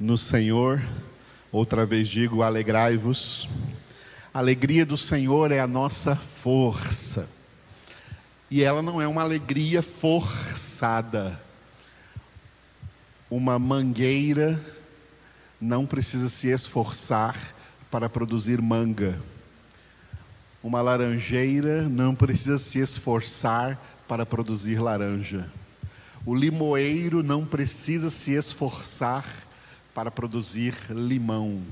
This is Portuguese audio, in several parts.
no Senhor. Outra vez digo: alegrai-vos. A alegria do Senhor é a nossa força. E ela não é uma alegria forçada. Uma mangueira não precisa se esforçar para produzir manga. Uma laranjeira não precisa se esforçar para produzir laranja. O limoeiro não precisa se esforçar para produzir limão.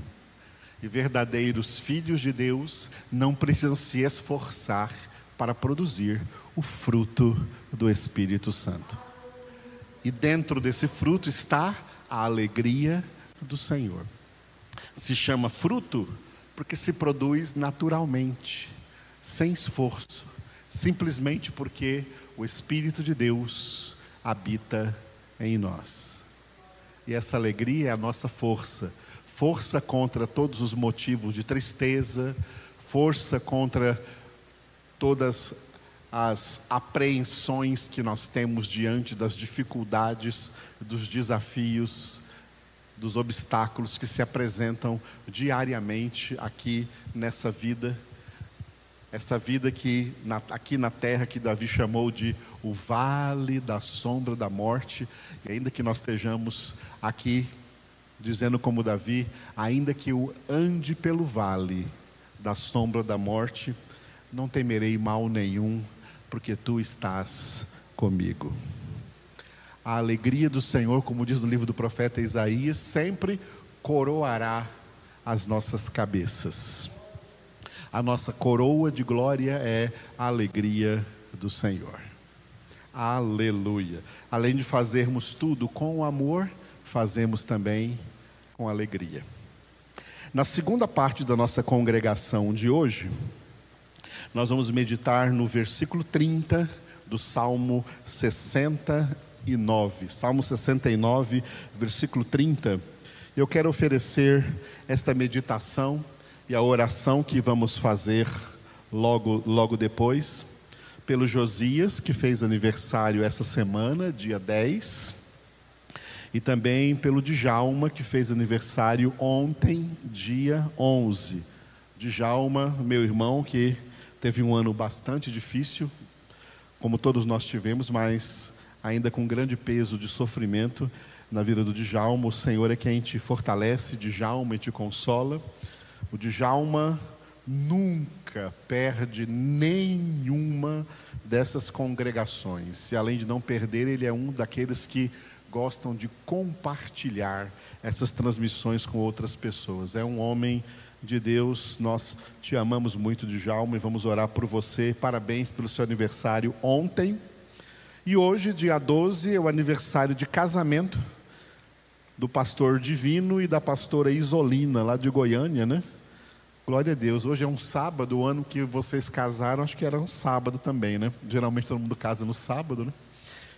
E verdadeiros filhos de Deus não precisam se esforçar para produzir o fruto do Espírito Santo. E dentro desse fruto está a alegria do Senhor. Se chama fruto porque se produz naturalmente, sem esforço, simplesmente porque o Espírito de Deus habita em nós. E essa alegria é a nossa força. Força contra todos os motivos de tristeza, força contra todas as apreensões que nós temos diante das dificuldades, dos desafios, dos obstáculos que se apresentam diariamente aqui nessa vida essa vida que na, aqui na terra que Davi chamou de o vale da sombra da morte, e ainda que nós estejamos aqui dizendo como Davi, ainda que eu ande pelo vale da sombra da morte, não temerei mal nenhum, porque tu estás comigo. A alegria do Senhor, como diz no livro do profeta Isaías, sempre coroará as nossas cabeças. A nossa coroa de glória é a alegria do Senhor. Aleluia. Além de fazermos tudo com amor, fazemos também com alegria. Na segunda parte da nossa congregação de hoje, nós vamos meditar no versículo 30 do Salmo 69. Salmo 69, versículo 30. Eu quero oferecer esta meditação e a oração que vamos fazer logo, logo depois, pelo Josias, que fez aniversário essa semana, dia 10, e também pelo Djalma, que fez aniversário ontem, dia 11. Djalma, meu irmão, que teve um ano bastante difícil, como todos nós tivemos, mas ainda com grande peso de sofrimento na vida do Djalma. O Senhor é quem te fortalece, Djalma, e te consola. O Djalma nunca perde nenhuma dessas congregações. E além de não perder, ele é um daqueles que gostam de compartilhar essas transmissões com outras pessoas. É um homem de Deus, nós te amamos muito, Djalma, e vamos orar por você. Parabéns pelo seu aniversário ontem. E hoje, dia 12, é o aniversário de casamento do pastor Divino e da pastora Isolina, lá de Goiânia, né? Glória a Deus. Hoje é um sábado, o ano que vocês casaram, acho que era um sábado também, né? Geralmente todo mundo casa no sábado, né?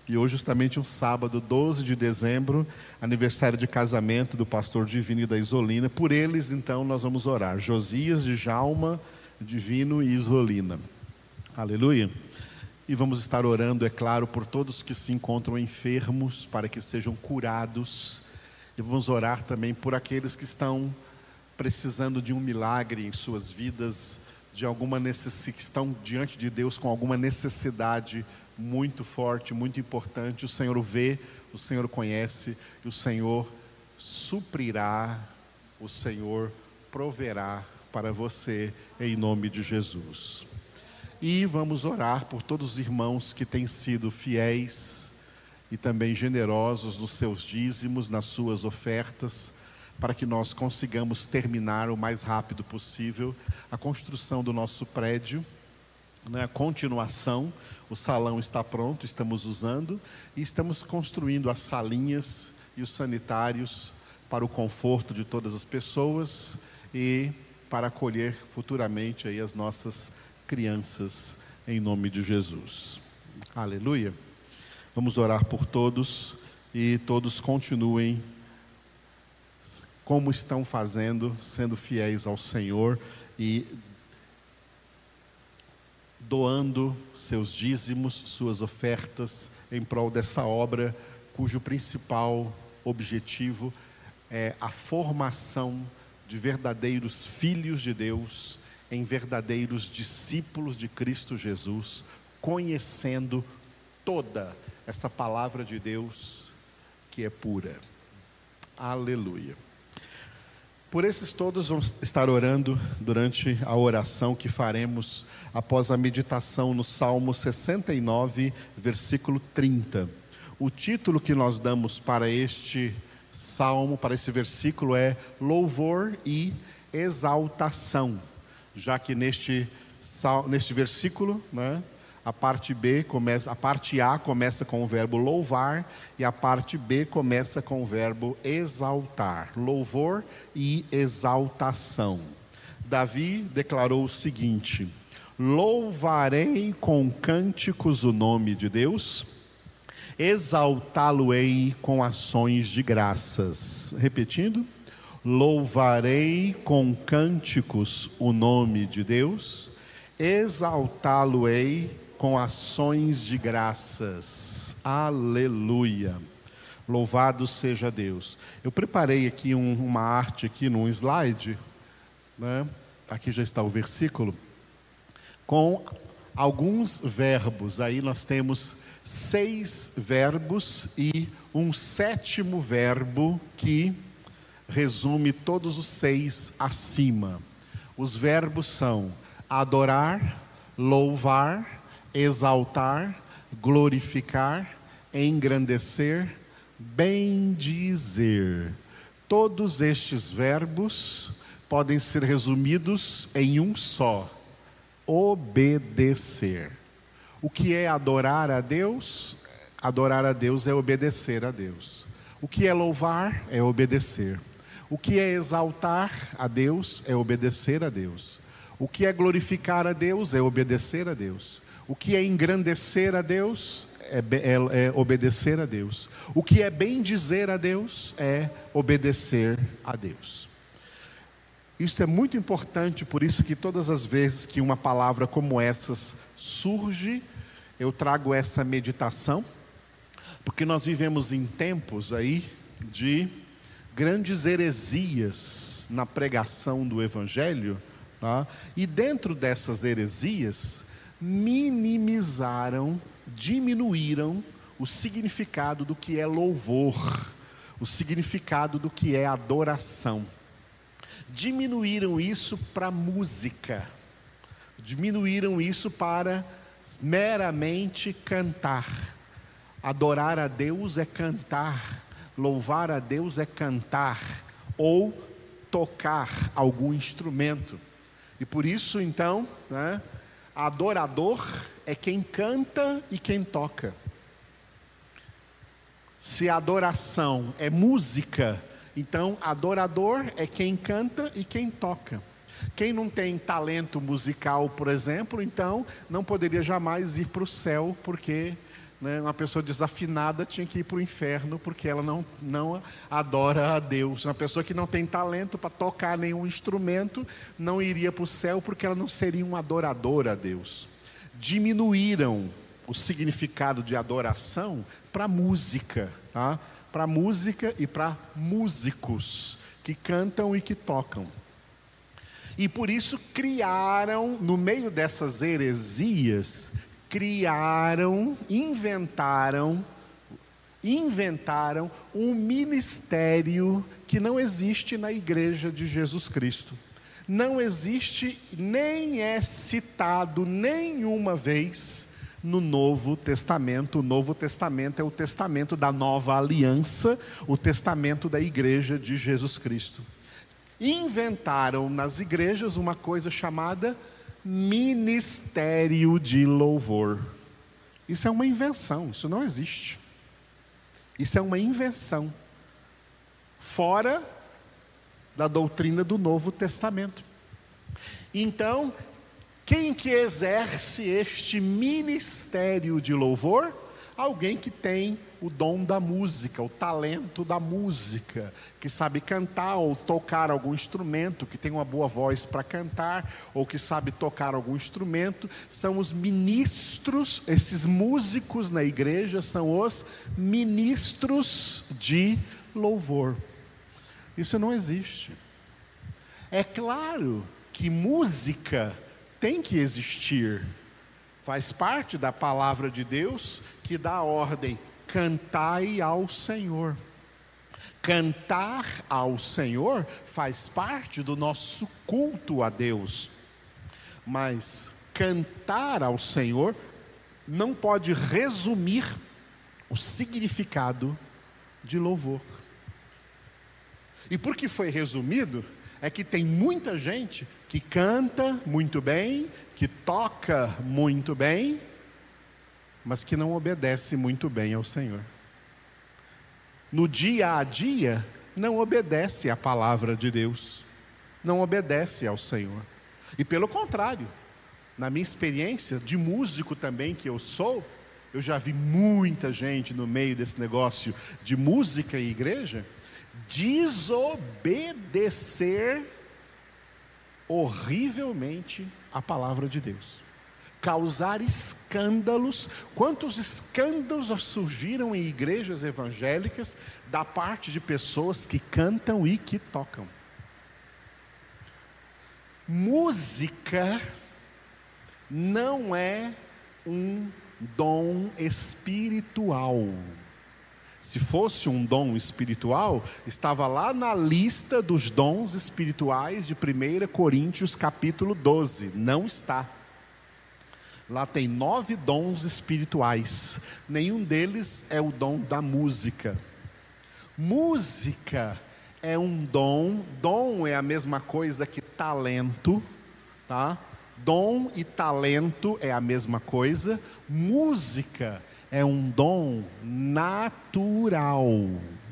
E hoje, justamente um sábado, 12 de dezembro, aniversário de casamento do pastor Divino e da Isolina. Por eles, então, nós vamos orar. Josias, de Jalma, Divino e Isolina. Aleluia. E vamos estar orando, é claro, por todos que se encontram enfermos, para que sejam curados. E vamos orar também por aqueles que estão precisando de um milagre em suas vidas, de alguma necessidade, que estão diante de Deus com alguma necessidade muito forte, muito importante. O Senhor o vê, o Senhor conhece, e o Senhor suprirá, o Senhor proverá para você, em nome de Jesus. E vamos orar por todos os irmãos que têm sido fiéis e também generosos nos seus dízimos, nas suas ofertas para que nós consigamos terminar o mais rápido possível a construção do nosso prédio, né, a continuação. O salão está pronto, estamos usando e estamos construindo as salinhas e os sanitários para o conforto de todas as pessoas e para acolher futuramente aí as nossas crianças em nome de Jesus. Aleluia. Vamos orar por todos e todos continuem como estão fazendo, sendo fiéis ao Senhor e doando seus dízimos, suas ofertas em prol dessa obra, cujo principal objetivo é a formação de verdadeiros filhos de Deus em verdadeiros discípulos de Cristo Jesus, conhecendo toda essa palavra de Deus que é pura. Aleluia. Por esses todos vamos estar orando durante a oração que faremos após a meditação no Salmo 69, versículo 30. O título que nós damos para este salmo, para esse versículo é Louvor e Exaltação, já que neste, neste versículo, né, a parte B começa, a parte A começa com o verbo louvar e a parte B começa com o verbo exaltar. Louvor e exaltação. Davi declarou o seguinte: Louvarei com cânticos o nome de Deus, exaltá-lo-ei com ações de graças. Repetindo: Louvarei com cânticos o nome de Deus, exaltá-lo-ei com ações de graças. Aleluia. Louvado seja Deus. Eu preparei aqui um, uma arte aqui num slide, né? Aqui já está o versículo com alguns verbos. Aí nós temos seis verbos e um sétimo verbo que resume todos os seis acima. Os verbos são adorar, louvar, exaltar, glorificar, engrandecer, bendizer. Todos estes verbos podem ser resumidos em um só: obedecer. O que é adorar a Deus? Adorar a Deus é obedecer a Deus. O que é louvar? É obedecer. O que é exaltar a Deus? É obedecer a Deus. O que é glorificar a Deus? É obedecer a Deus. O que é engrandecer a Deus é, é, é, obedecer a Deus. O que é bem dizer a Deus é obedecer a Deus. Isso é muito importante, por isso que todas as vezes que uma palavra como essas surge, eu trago essa meditação, porque nós vivemos em tempos aí de grandes heresias na pregação do Evangelho, tá? e dentro dessas heresias, minimizaram, diminuíram o significado do que é louvor, o significado do que é adoração. Diminuíram isso para música, diminuíram isso para meramente cantar. Adorar a Deus é cantar, louvar a Deus é cantar, ou tocar algum instrumento. E por isso, então, né, Adorador é quem canta e quem toca. Se adoração é música, então adorador é quem canta e quem toca. Quem não tem talento musical, por exemplo, então não poderia jamais ir para o céu, porque né, uma pessoa desafinada tinha que ir para o inferno porque ela não, não adora a Deus. Uma pessoa que não tem talento para tocar nenhum instrumento não iria para o céu porque ela não seria um adorador a Deus. Diminuíram o significado de adoração para música, tá? para música e para músicos que cantam e que tocam. E por isso criaram, no meio dessas heresias, criaram, inventaram, inventaram um ministério que não existe na igreja de Jesus Cristo. Não existe, nem é citado nenhuma vez no Novo Testamento. O Novo Testamento é o testamento da nova aliança, o testamento da igreja de Jesus Cristo. Inventaram nas igrejas uma coisa chamada ministério de louvor. Isso é uma invenção, isso não existe. Isso é uma invenção. Fora da doutrina do Novo Testamento. Então, quem que exerce este ministério de louvor? Alguém que tem o dom da música, o talento da música, que sabe cantar ou tocar algum instrumento, que tem uma boa voz para cantar, ou que sabe tocar algum instrumento, são os ministros, esses músicos na igreja são os ministros de louvor. Isso não existe. É claro que música tem que existir, faz parte da palavra de Deus que dá ordem: cantai ao Senhor. Cantar ao Senhor faz parte do nosso culto a Deus, mas cantar ao Senhor não pode resumir o significado de louvor. E por que foi resumido? É que tem muita gente que canta muito bem, que toca muito bem, mas que não obedece muito bem ao Senhor. No dia a dia, não obedece à palavra de Deus, não obedece ao Senhor. E pelo contrário, na minha experiência de músico também que eu sou, eu já vi muita gente no meio desse negócio de música e igreja desobedecer horrivelmente a palavra de Deus. Causar escândalos. Quantos escândalos surgiram em igrejas evangélicas da parte de pessoas que cantam e que tocam? Música não é um dom espiritual. Se fosse um dom espiritual, estava lá na lista dos dons espirituais de 1 Coríntios capítulo 12. Não está. Lá tem nove dons espirituais. Nenhum deles é o dom da música. Música é um dom. Dom é a mesma coisa que talento, tá? Dom e talento é a mesma coisa. Música é um dom natural,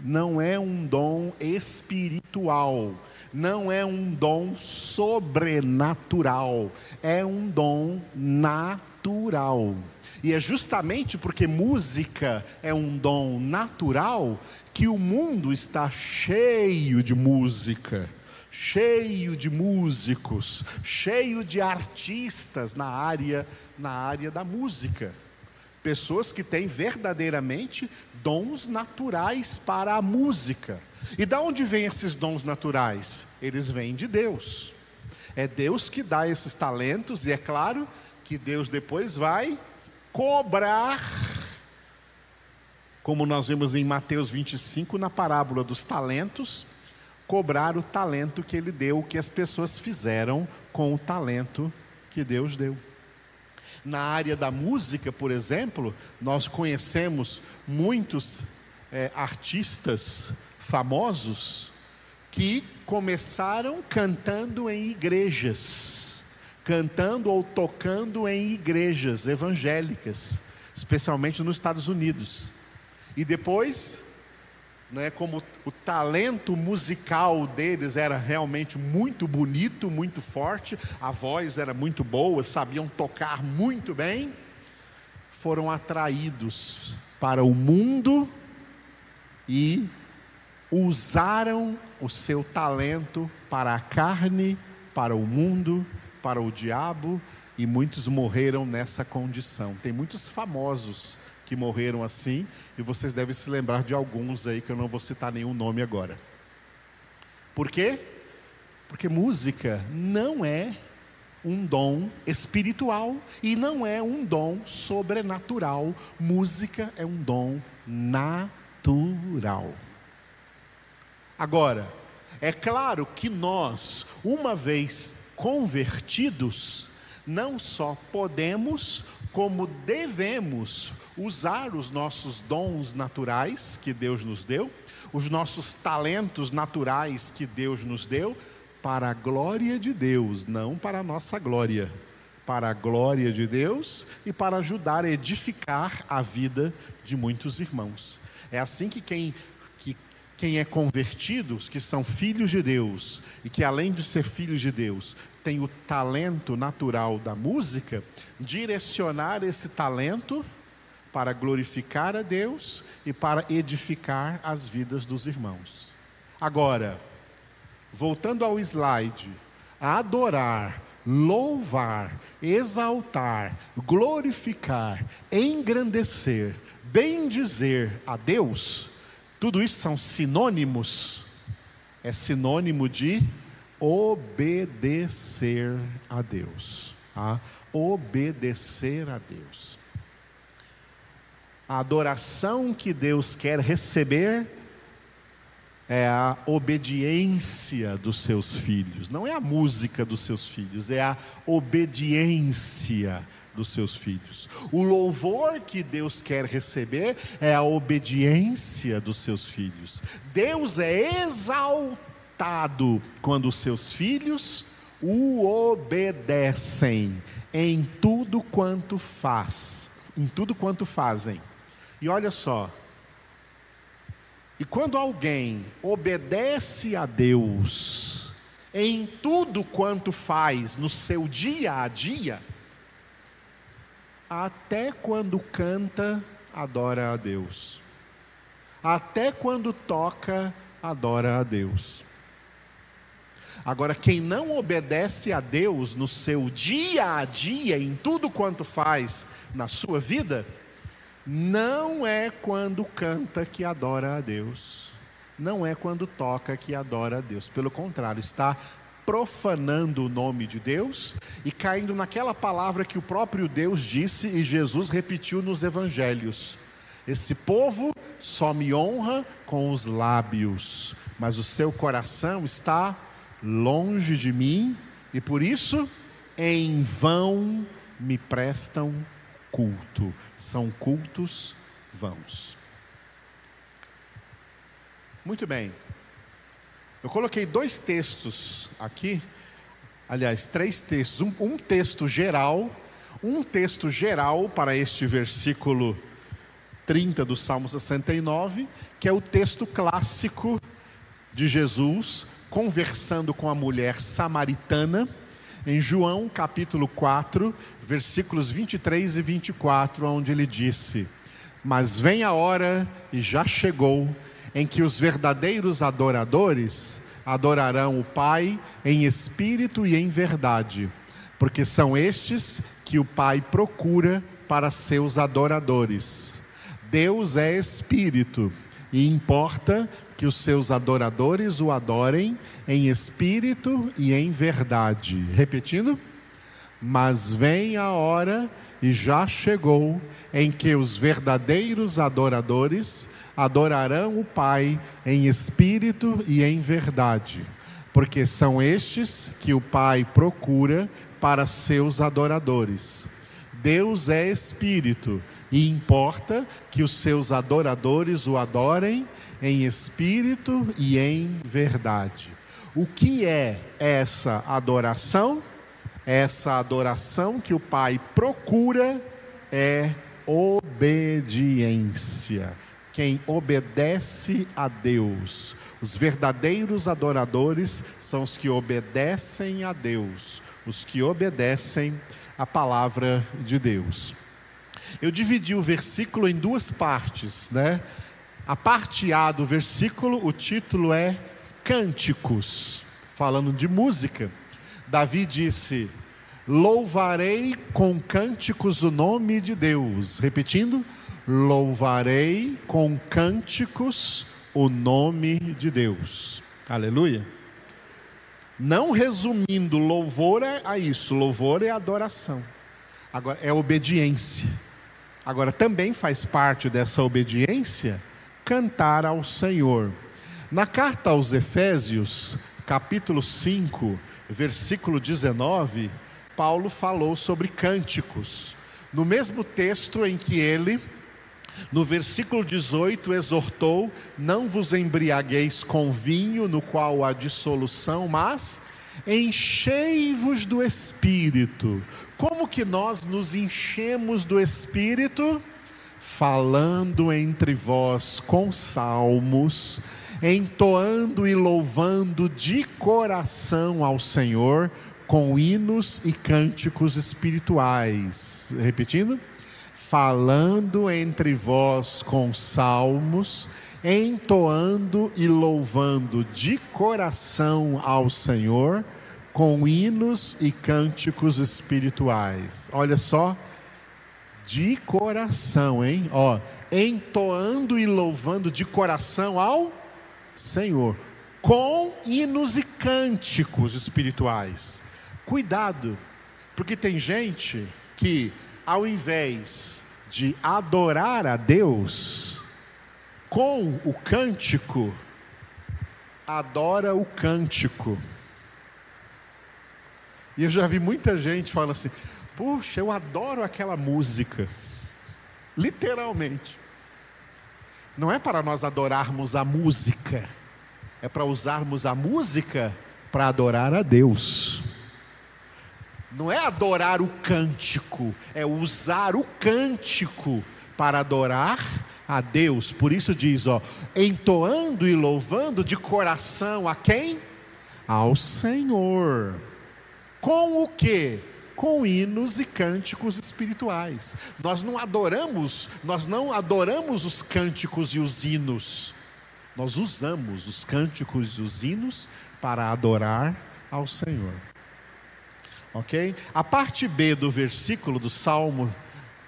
não é um dom espiritual, não é um dom sobrenatural, é um dom natural. E é justamente porque música é um dom natural que o mundo está cheio de música cheio de músicos, cheio de artistas na área na área da música. Pessoas que têm verdadeiramente dons naturais para a música. E da onde vêm esses dons naturais? Eles vêm de Deus. É Deus que dá esses talentos, e é claro que Deus depois vai cobrar, como nós vimos em Mateus 25, na parábola dos talentos, cobrar o talento que ele deu, o que as pessoas fizeram com o talento que Deus deu. Na área da música, por exemplo, nós conhecemos muitos é, artistas famosos que começaram cantando em igrejas, cantando ou tocando em igrejas evangélicas, especialmente nos Estados Unidos. E depois né, como o talento musical deles era realmente muito bonito, muito forte, a voz era muito boa, sabiam tocar muito bem, foram atraídos para o mundo e usaram o seu talento para a carne, para o mundo, para o diabo, e muitos morreram nessa condição. Tem muitos famosos que morreram assim, e vocês devem se lembrar de alguns aí que eu não vou citar nenhum nome agora. Por quê? Porque música não é um dom espiritual e não é um dom sobrenatural. Música é um dom natural. Agora, é claro que nós, uma vez convertidos, não só podemos, como devemos usar os nossos dons naturais que Deus nos deu, os nossos talentos naturais que Deus nos deu, para a glória de Deus, não para a nossa glória, para a glória de Deus e para ajudar a edificar a vida de muitos irmãos. É assim que quem, que quem é convertido, os que são filhos de Deus e que além de ser filhos de Deus, tem o talento natural da música, direcionar esse talento para glorificar a Deus e para edificar as vidas dos irmãos. Agora, voltando ao slide, adorar, louvar, exaltar, glorificar, engrandecer, bendizer a Deus, tudo isso são sinônimos? é sinônimo de obedecer a Deus. Tá? Obedecer a Deus. A adoração que Deus quer receber é a obediência dos seus filhos. Não é a música dos seus filhos, é a obediência dos seus filhos. O louvor que Deus quer receber é a obediência dos seus filhos. Deus é exaltado quando os seus filhos o obedecem em tudo quanto faz, em tudo quanto fazem. E olha só, e quando alguém obedece a Deus em tudo quanto faz no seu dia a dia, até quando canta, adora a Deus. Até quando toca, adora a Deus. Agora, quem não obedece a Deus no seu dia a dia, em tudo quanto faz na sua vida, não é quando canta que adora a Deus, não é quando toca que adora a Deus, pelo contrário, está profanando o nome de Deus e caindo naquela palavra que o próprio Deus disse e Jesus repetiu nos evangelhos: Esse povo só me honra com os lábios, mas o seu coração está longe de mim e por isso em vão me prestam culto. São cultos vãos. Muito bem. Eu coloquei dois textos aqui, aliás, três textos. Um, um, texto geral, um texto geral para este versículo 30 do Salmo 69, que é o texto clássico de Jesus conversando com a mulher samaritana em João capítulo 4, versículos 23 e 24, onde ele disse: Mas vem a hora, e já chegou, em que os verdadeiros adoradores adorarão o Pai em espírito e em verdade, porque são estes que o Pai procura para seus adoradores. Deus é espírito e importa que os seus adoradores o adorem em espírito e em verdade. Repetindo, mas vem a hora e já chegou em que os verdadeiros adoradores adorarão o Pai em espírito e em verdade, porque são estes que o Pai procura para seus adoradores. Deus é espírito e importa que os seus adoradores o adorem em espírito e em verdade. O que é essa adoração? Essa adoração que o Pai procura é obediência. Quem obedece a Deus. Os verdadeiros adoradores são os que obedecem a Deus, os que obedecem a palavra de Deus. Eu dividi o versículo em duas partes, né? A parte A do versículo, o título é Cânticos, falando de música. Davi disse: Louvarei com cânticos o nome de Deus. Repetindo: Louvarei com cânticos o nome de Deus. Aleluia. Não resumindo, louvor é a isso, louvor é adoração. Agora é obediência. Agora também faz parte dessa obediência cantar ao Senhor. Na carta aos Efésios, capítulo 5, versículo 19, Paulo falou sobre cânticos. No mesmo texto em que ele, no versículo 18, exortou: Não vos embriagueis com vinho, no qual há dissolução, mas enchei-vos do espírito. Como que nós nos enchemos do espírito? Falando entre vós com salmos, entoando e louvando de coração ao Senhor com hinos e cânticos espirituais. Repetindo, falando entre vós com salmos, entoando e louvando de coração ao Senhor com hinos e cânticos espirituais. Olha só de coração, hein? Ó, entoando e louvando de coração ao Senhor, com hinos e cânticos espirituais. Cuidado, porque tem gente que, ao invés de adorar a Deus com o cântico, adora o cântico. E eu já vi muita gente falando assim: puxa, eu adoro aquela música. Literalmente. Não é para nós adorarmos a música, é para usarmos a música para adorar a Deus. Não é adorar o cântico, é usar o cântico para adorar a Deus. Por isso diz, ó, entoando e louvando de coração a quem? Ao Senhor. Com o que? Com hinos e cânticos espirituais. Nós não adoramos, nós não adoramos os cânticos e os hinos. Nós usamos os cânticos e os hinos para adorar ao Senhor. OK? A parte B do versículo do Salmo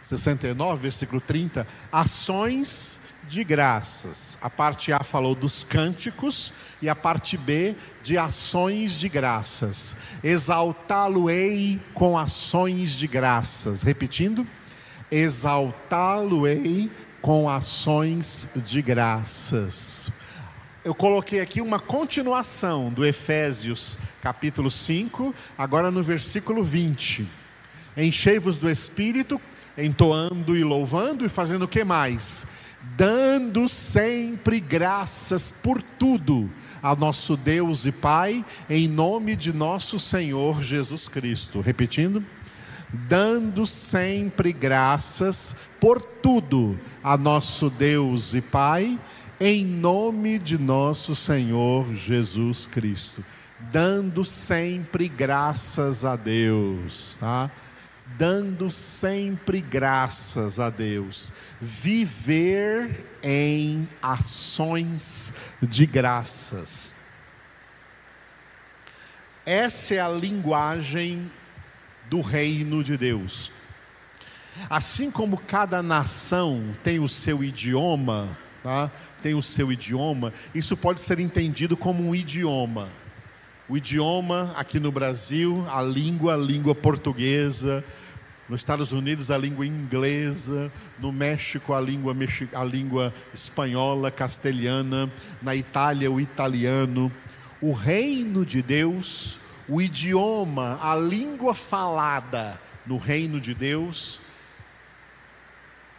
69, versículo 30, ações de graças. A parte A falou dos cânticos e a parte B de ações de graças. Exaltá-lo-ei com ações de graças. Repetindo, exaltá-lo-ei com ações de graças. Eu coloquei aqui uma continuação do Efésios capítulo 5, agora no versículo 20. Enchei-vos do Espírito, entoando e louvando e fazendo o que mais? Dando sempre graças por tudo a nosso Deus e Pai, em nome de nosso Senhor Jesus Cristo. Repetindo, dando sempre graças por tudo a nosso Deus e Pai, em nome de nosso Senhor Jesus Cristo. Dando sempre graças a Deus, tá? dando sempre graças a Deus, viver em ações de graças. Essa é a linguagem do reino de Deus. Assim como cada nação tem o seu idioma, tá? tem o seu idioma, isso pode ser entendido como um idioma. O idioma aqui no Brasil, a língua, a língua portuguesa, nos Estados Unidos, a língua inglesa. No México, a língua, a língua espanhola, castelhana. Na Itália, o italiano. O reino de Deus, o idioma, a língua falada no reino de Deus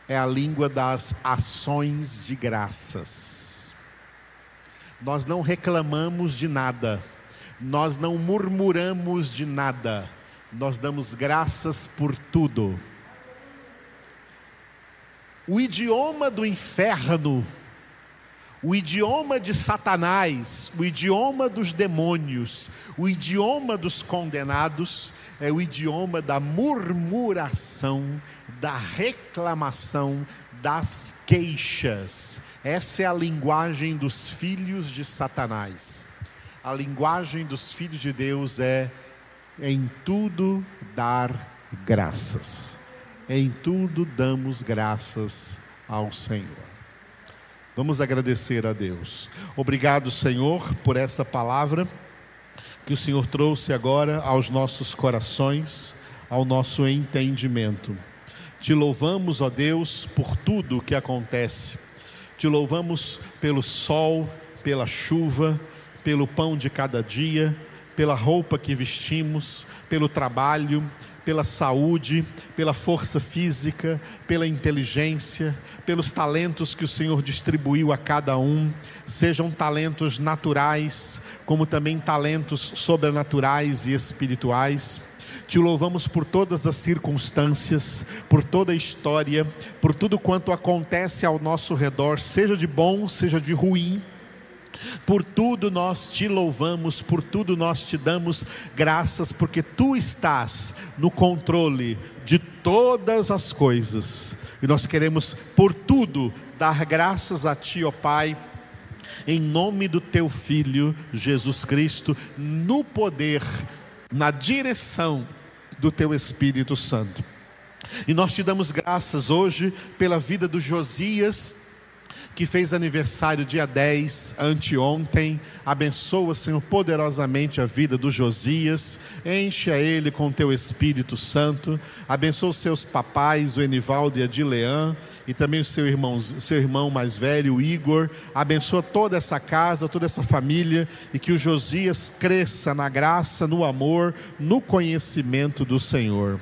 é a língua das ações de graças. Nós não reclamamos de nada, nós não murmuramos de nada nós damos graças por tudo. O idioma do inferno, o idioma de Satanás, o idioma dos demônios, o idioma dos condenados, é o idioma da murmuração, da reclamação, das queixas. Essa é a linguagem dos filhos de Satanás. A linguagem dos filhos de Deus é em tudo dar graças. Em tudo damos graças ao Senhor. Vamos agradecer a Deus. Obrigado, Senhor, por essa palavra que o Senhor trouxe agora aos nossos corações, ao nosso entendimento. Te louvamos, ó Deus, por tudo o que acontece. Te louvamos pelo sol, pela chuva, pelo pão de cada dia pela roupa que vestimos, pelo trabalho, pela saúde, pela força física, pela inteligência, pelos talentos que o Senhor distribuiu a cada um, sejam talentos naturais, como também talentos sobrenaturais e espirituais. Te louvamos por todas as circunstâncias, por toda a história, por tudo quanto acontece ao nosso redor, seja de bom, seja de ruim por tudo nós te louvamos, por tudo nós te damos graças, porque tu estás no controle de todas as coisas. E nós queremos, por tudo, dar graças a ti, ó Pai, em nome do teu Filho Jesus Cristo, no poder, na direção do teu Espírito Santo. E nós te damos graças hoje pela vida do Josias que fez aniversário dia 10, anteontem. Abençoa, Senhor, poderosamente a vida do Josias. Enche a ele com teu Espírito Santo. Abençoa os seus papais, o Enivaldo e a Dileã, e também o seu irmão, seu irmão mais velho, o Igor. Abençoa toda essa casa, toda essa família, e que o Josias cresça na graça, no amor, no conhecimento do Senhor.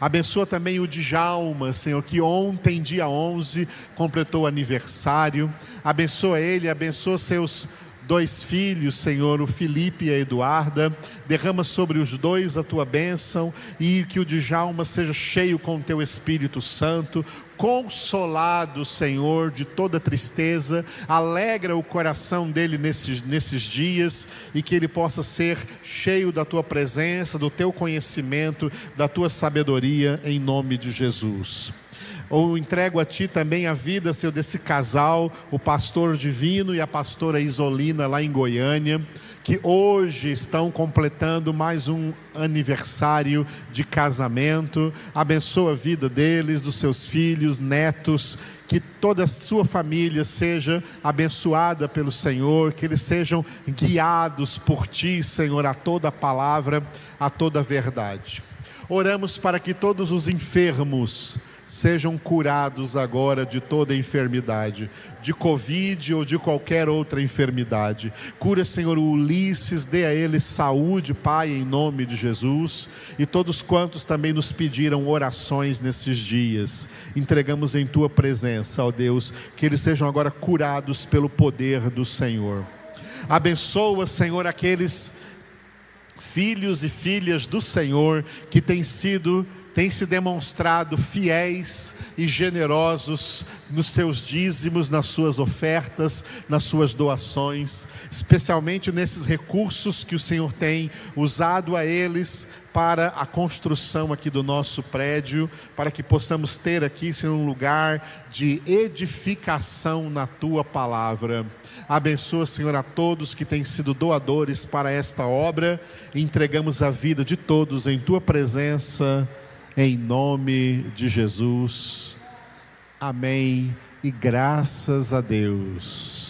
Abençoa também o Djalma, Senhor, que ontem, dia 11, completou aniversário. Abençoa ele, abençoa seus dois filhos, Senhor, o Felipe e a Eduarda. Derrama sobre os dois a tua bênção e que o Djalma seja cheio com o teu Espírito Santo, consolado, Senhor, de toda tristeza, alegra o coração dele nesses, nesses dias e que ele possa ser cheio da tua presença, do teu conhecimento, da tua sabedoria, em nome de Jesus ou entrego a Ti também a vida, Senhor, desse casal, o pastor divino e a pastora Isolina, lá em Goiânia, que hoje estão completando mais um aniversário de casamento. Abençoa a vida deles, dos seus filhos, netos, que toda a sua família seja abençoada pelo Senhor, que eles sejam guiados por Ti, Senhor, a toda palavra, a toda verdade. Oramos para que todos os enfermos, sejam curados agora de toda enfermidade, de Covid ou de qualquer outra enfermidade. Cura, Senhor, o Ulisses, dê a ele saúde, Pai, em nome de Jesus. E todos quantos também nos pediram orações nesses dias, entregamos em tua presença, ó Deus, que eles sejam agora curados pelo poder do Senhor. Abençoa, Senhor, aqueles filhos e filhas do Senhor que têm sido têm se demonstrado fiéis e generosos nos seus dízimos, nas suas ofertas, nas suas doações, especialmente nesses recursos que o Senhor tem usado a eles para a construção aqui do nosso prédio, para que possamos ter aqui ser um lugar de edificação na tua palavra. Abençoa, Senhor, a todos que têm sido doadores para esta obra. Entregamos a vida de todos em tua presença em nome de Jesus. Amém. E graças a Deus.